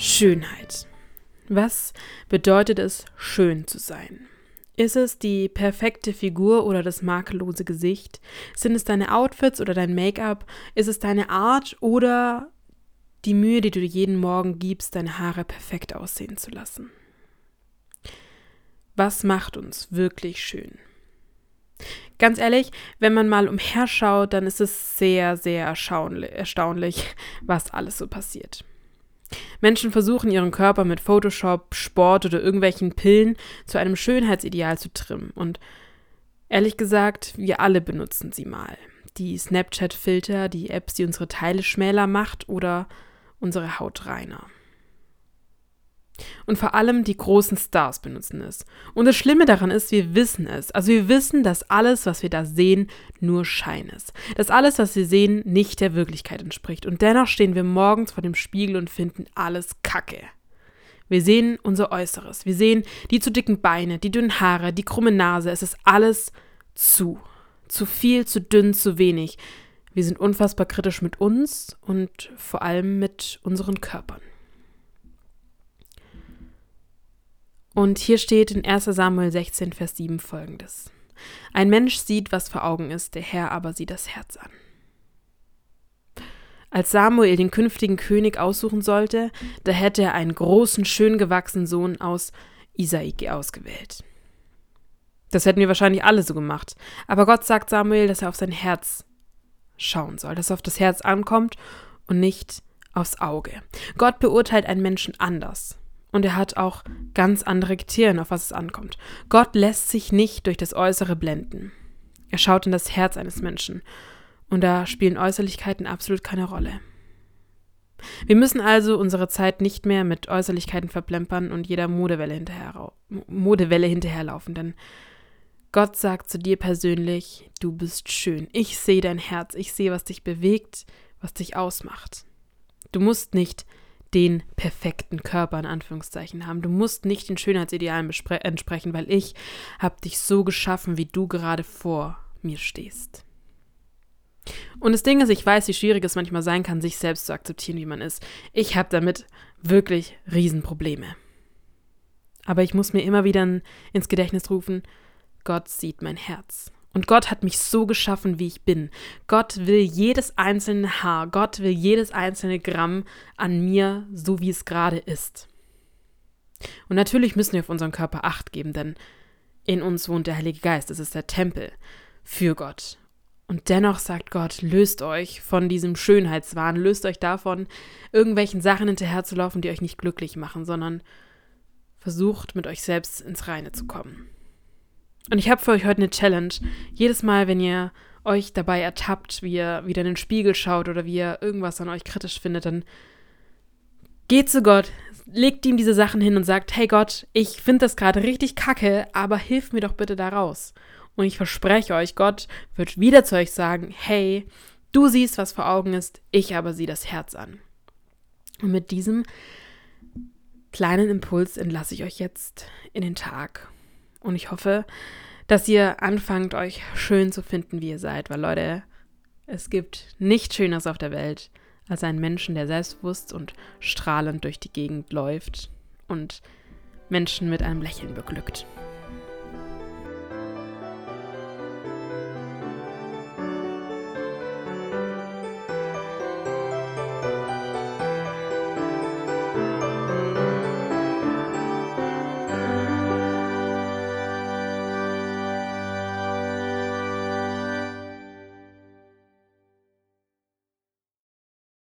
Schönheit. Was bedeutet es, schön zu sein? Ist es die perfekte Figur oder das makellose Gesicht? Sind es deine Outfits oder dein Make-up? Ist es deine Art oder die Mühe, die du jeden Morgen gibst, deine Haare perfekt aussehen zu lassen? Was macht uns wirklich schön? Ganz ehrlich, wenn man mal umherschaut, dann ist es sehr, sehr erstaunlich, was alles so passiert. Menschen versuchen ihren Körper mit Photoshop, Sport oder irgendwelchen Pillen zu einem Schönheitsideal zu trimmen. Und ehrlich gesagt, wir alle benutzen sie mal. Die Snapchat-Filter, die Apps, die unsere Teile schmäler macht oder unsere Haut reiner. Und vor allem die großen Stars benutzen es. Und das Schlimme daran ist, wir wissen es. Also wir wissen, dass alles, was wir da sehen, nur Schein ist. Dass alles, was wir sehen, nicht der Wirklichkeit entspricht. Und dennoch stehen wir morgens vor dem Spiegel und finden alles Kacke. Wir sehen unser Äußeres. Wir sehen die zu dicken Beine, die dünnen Haare, die krumme Nase. Es ist alles zu. Zu viel, zu dünn, zu wenig. Wir sind unfassbar kritisch mit uns und vor allem mit unseren Körpern. Und hier steht in 1 Samuel 16, Vers 7 folgendes. Ein Mensch sieht, was vor Augen ist, der Herr aber sieht das Herz an. Als Samuel den künftigen König aussuchen sollte, da hätte er einen großen, schön gewachsenen Sohn aus Isaik ausgewählt. Das hätten wir wahrscheinlich alle so gemacht. Aber Gott sagt Samuel, dass er auf sein Herz schauen soll, dass er auf das Herz ankommt und nicht aufs Auge. Gott beurteilt einen Menschen anders. Und er hat auch ganz andere Kriterien, auf was es ankommt. Gott lässt sich nicht durch das Äußere blenden. Er schaut in das Herz eines Menschen. Und da spielen Äußerlichkeiten absolut keine Rolle. Wir müssen also unsere Zeit nicht mehr mit Äußerlichkeiten verplempern und jeder Modewelle, hinterher, Modewelle hinterherlaufen, denn Gott sagt zu dir persönlich, du bist schön. Ich sehe dein Herz, ich sehe, was dich bewegt, was dich ausmacht. Du musst nicht den perfekten Körper in Anführungszeichen haben. Du musst nicht den Schönheitsidealen entsprechen, weil ich habe dich so geschaffen, wie du gerade vor mir stehst. Und das Ding ist, ich weiß, wie schwierig es manchmal sein kann, sich selbst zu akzeptieren, wie man ist. Ich habe damit wirklich Riesenprobleme. Aber ich muss mir immer wieder ins Gedächtnis rufen, Gott sieht mein Herz. Und Gott hat mich so geschaffen, wie ich bin. Gott will jedes einzelne Haar, Gott will jedes einzelne Gramm an mir, so wie es gerade ist. Und natürlich müssen wir auf unseren Körper acht geben, denn in uns wohnt der Heilige Geist, es ist der Tempel für Gott. Und dennoch sagt Gott, löst euch von diesem Schönheitswahn, löst euch davon, irgendwelchen Sachen hinterherzulaufen, die euch nicht glücklich machen, sondern versucht mit euch selbst ins Reine zu kommen. Und ich habe für euch heute eine Challenge. Jedes Mal, wenn ihr euch dabei ertappt, wie ihr wieder in den Spiegel schaut oder wie ihr irgendwas an euch kritisch findet, dann geht zu Gott, legt ihm diese Sachen hin und sagt, hey Gott, ich finde das gerade richtig kacke, aber hilf mir doch bitte da raus. Und ich verspreche euch, Gott wird wieder zu euch sagen, hey, du siehst, was vor Augen ist, ich aber sieh das Herz an. Und mit diesem kleinen Impuls entlasse ich euch jetzt in den Tag. Und ich hoffe, dass ihr anfangt, euch schön zu finden, wie ihr seid. Weil Leute, es gibt nichts Schöneres auf der Welt als einen Menschen, der selbstbewusst und strahlend durch die Gegend läuft und Menschen mit einem Lächeln beglückt.